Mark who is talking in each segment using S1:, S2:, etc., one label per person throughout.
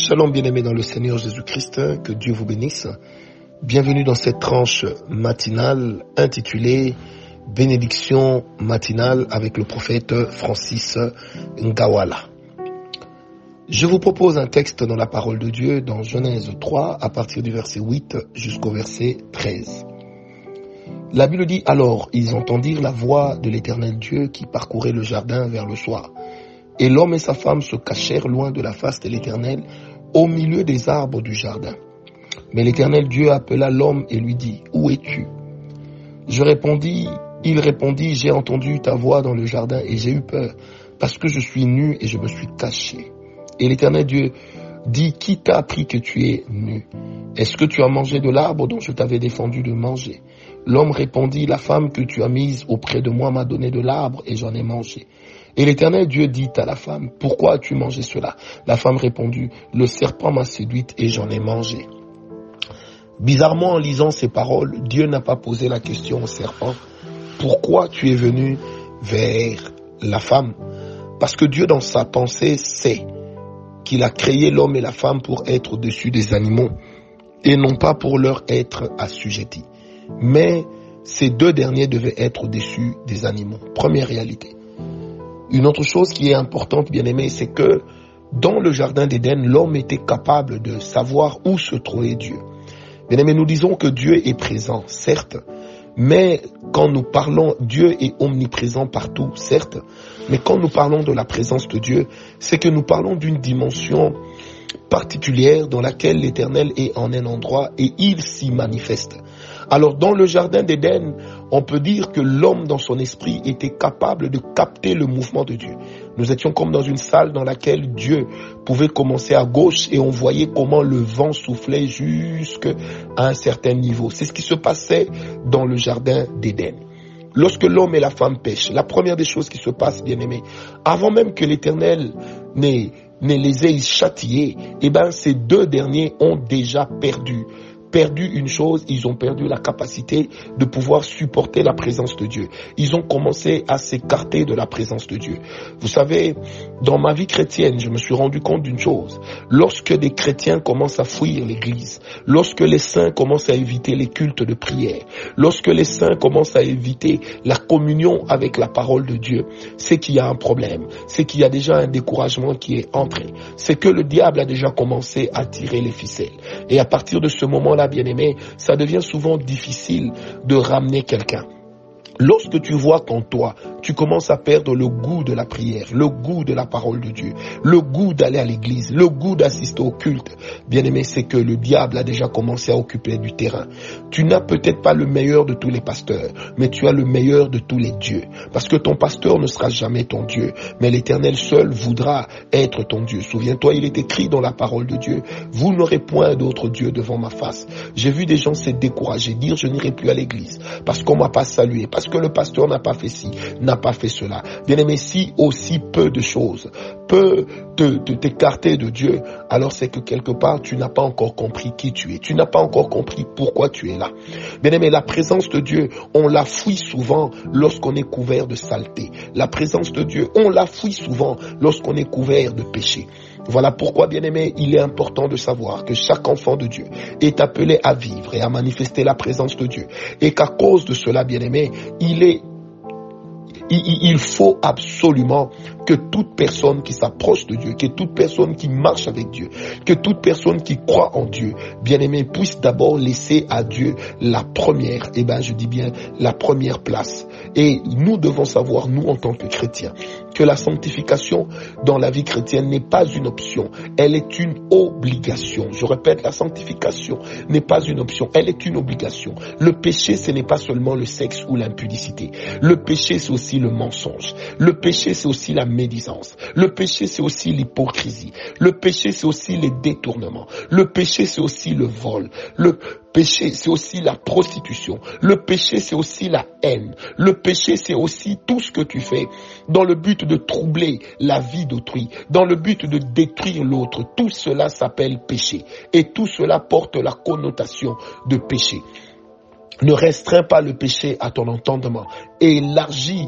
S1: Shalom bien-aimés dans le Seigneur Jésus-Christ, que Dieu vous bénisse. Bienvenue dans cette tranche matinale intitulée Bénédiction matinale avec le prophète Francis Ngawala. Je vous propose un texte dans la parole de Dieu dans Genèse 3 à partir du verset 8 jusqu'au verset 13. La Bible dit alors ils entendirent la voix de l'éternel Dieu qui parcourait le jardin vers le soir. Et l'homme et sa femme se cachèrent loin de la face de l'Éternel, au milieu des arbres du jardin. Mais l'Éternel Dieu appela l'homme et lui dit, Où es-tu? Je répondis, il répondit, J'ai entendu ta voix dans le jardin et j'ai eu peur, parce que je suis nu et je me suis caché. Et l'Éternel Dieu dit, Qui t'a appris que tu es nu Est-ce que tu as mangé de l'arbre dont je t'avais défendu de manger? L'homme répondit, La femme que tu as mise auprès de moi m'a donné de l'arbre et j'en ai mangé. Et l'Éternel Dieu dit à la femme, pourquoi as-tu mangé cela? La femme répondit, le serpent m'a séduite et j'en ai mangé. Bizarrement, en lisant ces paroles, Dieu n'a pas posé la question au serpent, pourquoi tu es venu vers la femme? Parce que Dieu, dans sa pensée, sait qu'il a créé l'homme et la femme pour être au-dessus des animaux et non pas pour leur être assujettis. Mais ces deux derniers devaient être au-dessus des animaux. Première réalité. Une autre chose qui est importante, bien aimé, c'est que dans le jardin d'Éden, l'homme était capable de savoir où se trouvait Dieu. Bien aimé, nous disons que Dieu est présent, certes, mais quand nous parlons, Dieu est omniprésent partout, certes, mais quand nous parlons de la présence de Dieu, c'est que nous parlons d'une dimension particulière dans laquelle l'Éternel est en un endroit et il s'y manifeste. Alors dans le jardin d'Éden, on peut dire que l'homme dans son esprit était capable de capter le mouvement de Dieu. Nous étions comme dans une salle dans laquelle Dieu pouvait commencer à gauche et on voyait comment le vent soufflait jusqu'à un certain niveau. C'est ce qui se passait dans le jardin d'Éden. Lorsque l'homme et la femme pêchent, la première des choses qui se passe, bien aimé, avant même que l'Éternel n'ait les ait châtiés, eh ben, ces deux derniers ont déjà perdu perdu une chose, ils ont perdu la capacité de pouvoir supporter la présence de Dieu. Ils ont commencé à s'écarter de la présence de Dieu. Vous savez, dans ma vie chrétienne, je me suis rendu compte d'une chose. Lorsque des chrétiens commencent à fuir l'église, lorsque les saints commencent à éviter les cultes de prière, lorsque les saints commencent à éviter la communion avec la parole de Dieu, c'est qu'il y a un problème. C'est qu'il y a déjà un découragement qui est entré. C'est que le diable a déjà commencé à tirer les ficelles. Et à partir de ce moment bien-aimé, ça devient souvent difficile de ramener quelqu'un. Lorsque tu vois qu'en toi, tu commences à perdre le goût de la prière, le goût de la parole de Dieu, le goût d'aller à l'église, le goût d'assister au culte, bien aimé, c'est que le diable a déjà commencé à occuper du terrain. Tu n'as peut-être pas le meilleur de tous les pasteurs, mais tu as le meilleur de tous les dieux. Parce que ton pasteur ne sera jamais ton Dieu, mais l'éternel seul voudra être ton Dieu. Souviens-toi, il est écrit dans la parole de Dieu, vous n'aurez point d'autre Dieu devant ma face. J'ai vu des gens se décourager, dire je n'irai plus à l'église, parce qu'on m'a pas salué, que le pasteur n'a pas fait ci, n'a pas fait cela. Bien aimé, si aussi peu de choses peut te, t'écarter de Dieu, alors c'est que quelque part tu n'as pas encore compris qui tu es. Tu n'as pas encore compris pourquoi tu es là. Bien aimé, la présence de Dieu, on la fuit souvent lorsqu'on est couvert de saleté. La présence de Dieu, on la fuit souvent lorsqu'on est couvert de péché. Voilà pourquoi, bien aimé, il est important de savoir que chaque enfant de Dieu est appelé à vivre et à manifester la présence de Dieu. Et qu'à cause de cela, bien aimé, il est il faut absolument que toute personne qui s'approche de Dieu, que toute personne qui marche avec Dieu, que toute personne qui croit en Dieu, bien aimé, puisse d'abord laisser à Dieu la première, et eh ben je dis bien la première place. Et nous devons savoir, nous en tant que chrétiens, que la sanctification dans la vie chrétienne n'est pas une option, elle est une obligation. Je répète, la sanctification n'est pas une option, elle est une obligation. Le péché, ce n'est pas seulement le sexe ou l'impudicité. Le péché, c'est aussi le mensonge. Le péché, c'est aussi la médisance. Le péché, c'est aussi l'hypocrisie. Le péché, c'est aussi les détournements. Le péché, c'est aussi le vol. Le péché, c'est aussi la prostitution. Le péché, c'est aussi la haine. Le péché, c'est aussi tout ce que tu fais dans le but de troubler la vie d'autrui, dans le but de détruire l'autre. Tout cela s'appelle péché. Et tout cela porte la connotation de péché. Ne restreins pas le péché à ton entendement. Élargis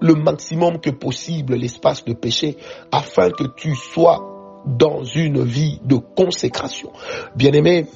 S1: le maximum que possible l'espace de péché afin que tu sois dans une vie de consécration. Bien aimé,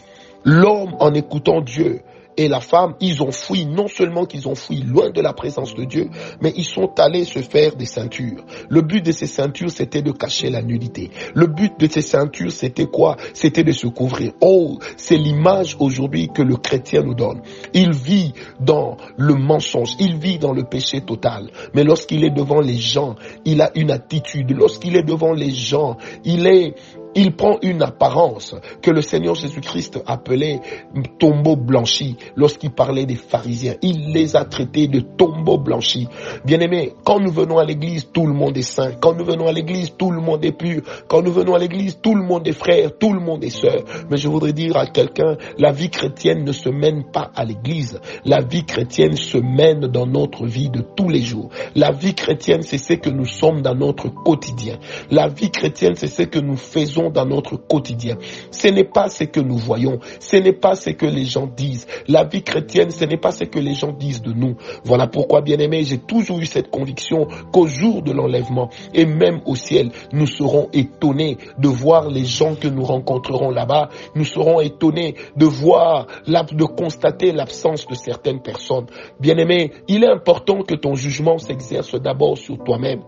S1: l'homme en écoutant Dieu et la femme, ils ont fui, non seulement qu'ils ont fui loin de la présence de Dieu, mais ils sont allés se faire des ceintures. Le but de ces ceintures, c'était de cacher la nudité. Le but de ces ceintures, c'était quoi? C'était de se couvrir. Oh, c'est l'image aujourd'hui que le chrétien nous donne. Il vit dans le mensonge, il vit dans le péché total. Mais lorsqu'il est devant les gens, il a une attitude. Lorsqu'il est devant les gens, il est il prend une apparence que le Seigneur Jésus-Christ appelait tombeau blanchi lorsqu'il parlait des pharisiens. Il les a traités de tombeaux blanchis. Bien aimé, quand nous venons à l'église, tout le monde est saint. Quand nous venons à l'église, tout le monde est pur. Quand nous venons à l'église, tout le monde est frère, tout le monde est sœur. Mais je voudrais dire à quelqu'un, la vie chrétienne ne se mène pas à l'église. La vie chrétienne se mène dans notre vie de tous les jours. La vie chrétienne, c'est ce que nous sommes dans notre quotidien. La vie chrétienne, c'est ce que nous faisons dans notre quotidien. Ce n'est pas ce que nous voyons, ce n'est pas ce que les gens disent. La vie chrétienne, ce n'est pas ce que les gens disent de nous. Voilà pourquoi, bien aimé, j'ai toujours eu cette conviction qu'au jour de l'enlèvement et même au ciel, nous serons étonnés de voir les gens que nous rencontrerons là-bas. Nous serons étonnés de voir, de constater l'absence de certaines personnes. Bien aimé, il est important que ton jugement s'exerce d'abord sur toi-même.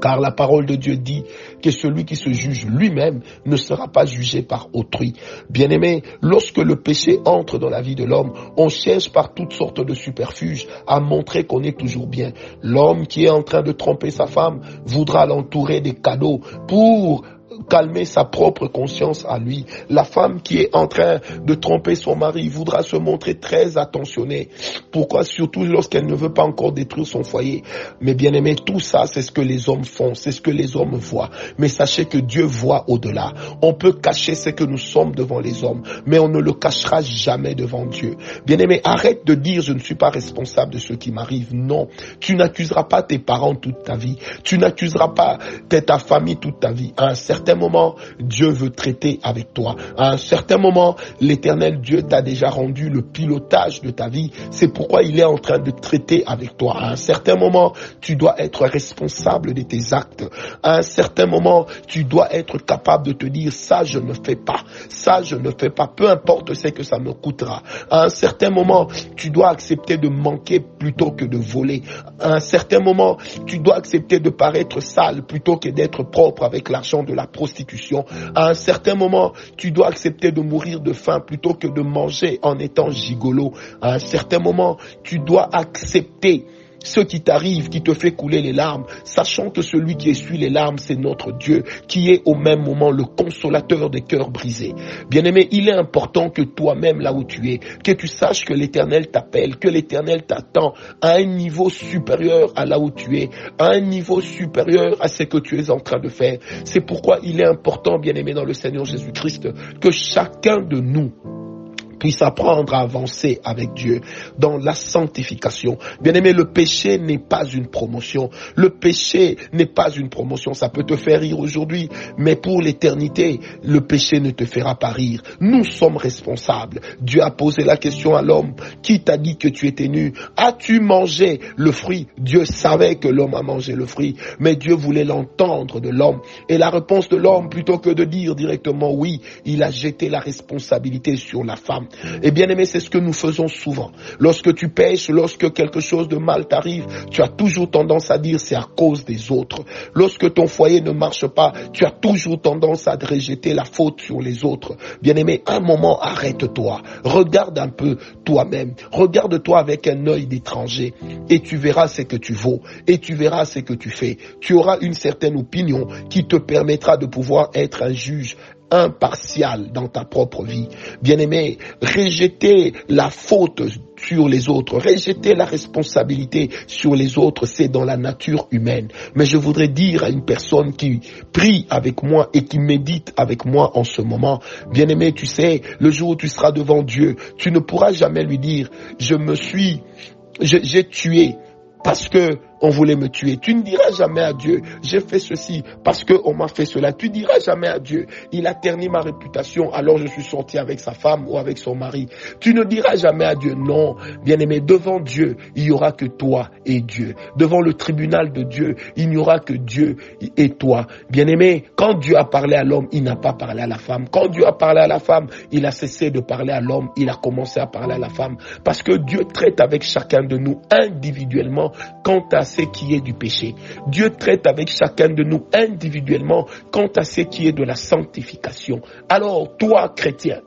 S1: Car la parole de Dieu dit que celui qui se juge lui-même ne sera pas jugé par autrui. Bien-aimé, lorsque le péché entre dans la vie de l'homme, on cherche par toutes sortes de superfuges à montrer qu'on est toujours bien. L'homme qui est en train de tromper sa femme voudra l'entourer des cadeaux pour calmer sa propre conscience à lui. La femme qui est en train de tromper son mari voudra se montrer très attentionnée. Pourquoi? Surtout lorsqu'elle ne veut pas encore détruire son foyer. Mais bien aimé, tout ça, c'est ce que les hommes font, c'est ce que les hommes voient. Mais sachez que Dieu voit au-delà. On peut cacher ce que nous sommes devant les hommes, mais on ne le cachera jamais devant Dieu. Bien aimé, arrête de dire je ne suis pas responsable de ce qui m'arrive. Non, tu n'accuseras pas tes parents toute ta vie. Tu n'accuseras pas ta famille toute ta vie. Certain certain moment, Dieu veut traiter avec toi. À un certain moment, l'éternel Dieu t'a déjà rendu le pilotage de ta vie. C'est pourquoi il est en train de traiter avec toi. À un certain moment, tu dois être responsable de tes actes. À un certain moment, tu dois être capable de te dire ça je ne fais pas. Ça je ne fais pas. Peu importe ce que ça me coûtera. À un certain moment, tu dois accepter de manquer plutôt que de voler. À un certain moment, tu dois accepter de paraître sale plutôt que d'être propre avec l'argent de la prostitution. À un certain moment, tu dois accepter de mourir de faim plutôt que de manger en étant gigolo. À un certain moment, tu dois accepter ce qui t'arrive, qui te fait couler les larmes, sachant que celui qui essuie les larmes, c'est notre Dieu, qui est au même moment le consolateur des cœurs brisés. Bien-aimé, il est important que toi-même, là où tu es, que tu saches que l'Éternel t'appelle, que l'Éternel t'attend à un niveau supérieur à là où tu es, à un niveau supérieur à ce que tu es en train de faire. C'est pourquoi il est important, bien-aimé, dans le Seigneur Jésus-Christ, que chacun de nous, puisse apprendre à avancer avec Dieu dans la sanctification. Bien aimé, le péché n'est pas une promotion. Le péché n'est pas une promotion. Ça peut te faire rire aujourd'hui, mais pour l'éternité, le péché ne te fera pas rire. Nous sommes responsables. Dieu a posé la question à l'homme. Qui t'a dit que tu étais nu? As-tu mangé le fruit? Dieu savait que l'homme a mangé le fruit, mais Dieu voulait l'entendre de l'homme. Et la réponse de l'homme, plutôt que de dire directement oui, il a jeté la responsabilité sur la femme. Et bien aimé, c'est ce que nous faisons souvent. Lorsque tu pêches, lorsque quelque chose de mal t'arrive, tu as toujours tendance à dire c'est à cause des autres. Lorsque ton foyer ne marche pas, tu as toujours tendance à rejeter la faute sur les autres. Bien aimé, un moment, arrête-toi. Regarde un peu toi-même. Regarde-toi avec un œil d'étranger et tu verras ce que tu vaux et tu verras ce que tu fais. Tu auras une certaine opinion qui te permettra de pouvoir être un juge impartial dans ta propre vie. Bien-aimé, rejeter la faute sur les autres, rejeter la responsabilité sur les autres, c'est dans la nature humaine. Mais je voudrais dire à une personne qui prie avec moi et qui médite avec moi en ce moment, bien-aimé, tu sais, le jour où tu seras devant Dieu, tu ne pourras jamais lui dire, je me suis, j'ai tué parce que on voulait me tuer. Tu ne diras jamais à Dieu, j'ai fait ceci parce qu'on m'a fait cela. Tu diras jamais à Dieu, il a terni ma réputation, alors je suis sorti avec sa femme ou avec son mari. Tu ne diras jamais à Dieu, non, bien aimé, devant Dieu, il n'y aura que toi et Dieu. Devant le tribunal de Dieu, il n'y aura que Dieu et toi. Bien aimé, quand Dieu a parlé à l'homme, il n'a pas parlé à la femme. Quand Dieu a parlé à la femme, il a cessé de parler à l'homme, il a commencé à parler à la femme. Parce que Dieu traite avec chacun de nous individuellement quant à ce qui est du péché. Dieu traite avec chacun de nous individuellement quant à ce qui est de la sanctification. Alors, toi, chrétien,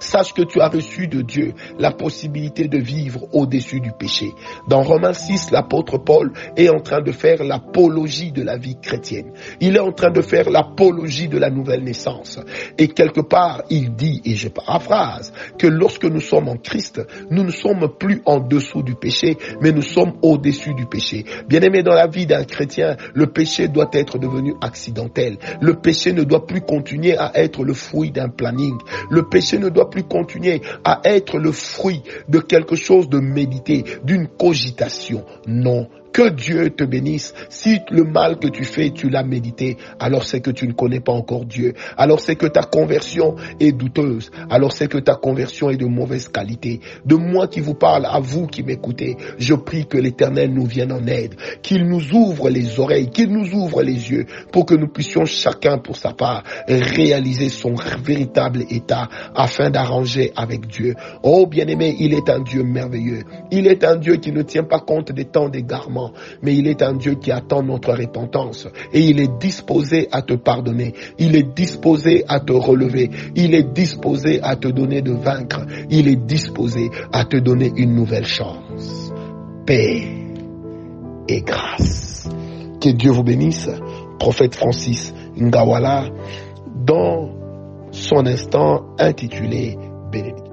S1: Sache que tu as reçu de Dieu la possibilité de vivre au-dessus du péché. Dans Romains 6, l'apôtre Paul est en train de faire l'apologie de la vie chrétienne. Il est en train de faire l'apologie de la nouvelle naissance. Et quelque part, il dit, et je paraphrase, que lorsque nous sommes en Christ, nous ne sommes plus en dessous du péché, mais nous sommes au-dessus du péché. Bien aimé, dans la vie d'un chrétien, le péché doit être devenu accidentel. Le péché ne doit plus continuer à être le fruit d'un planning. Le péché doit plus continuer à être le fruit de quelque chose de médité, d'une cogitation. Non, que Dieu te bénisse. Si le mal que tu fais, tu l'as médité, alors c'est que tu ne connais pas encore Dieu. Alors c'est que ta conversion est douteuse. Alors c'est que ta conversion est de mauvaise qualité. De moi qui vous parle, à vous qui m'écoutez, je prie que l'Éternel nous vienne en aide, qu'il nous ouvre les oreilles, qu'il nous ouvre les yeux pour que nous puissions chacun pour sa part réaliser son véritable état afin d'arranger avec Dieu. Oh bien-aimé, il est un Dieu merveilleux. Il est un Dieu qui ne tient pas compte des temps d'égarement mais il est un Dieu qui attend notre repentance et il est disposé à te pardonner, il est disposé à te relever, il est disposé à te donner de vaincre, il est disposé à te donner une nouvelle chance. Paix et grâce. Que Dieu vous bénisse, prophète Francis Ngawala, dans son instant intitulé Bénédiction.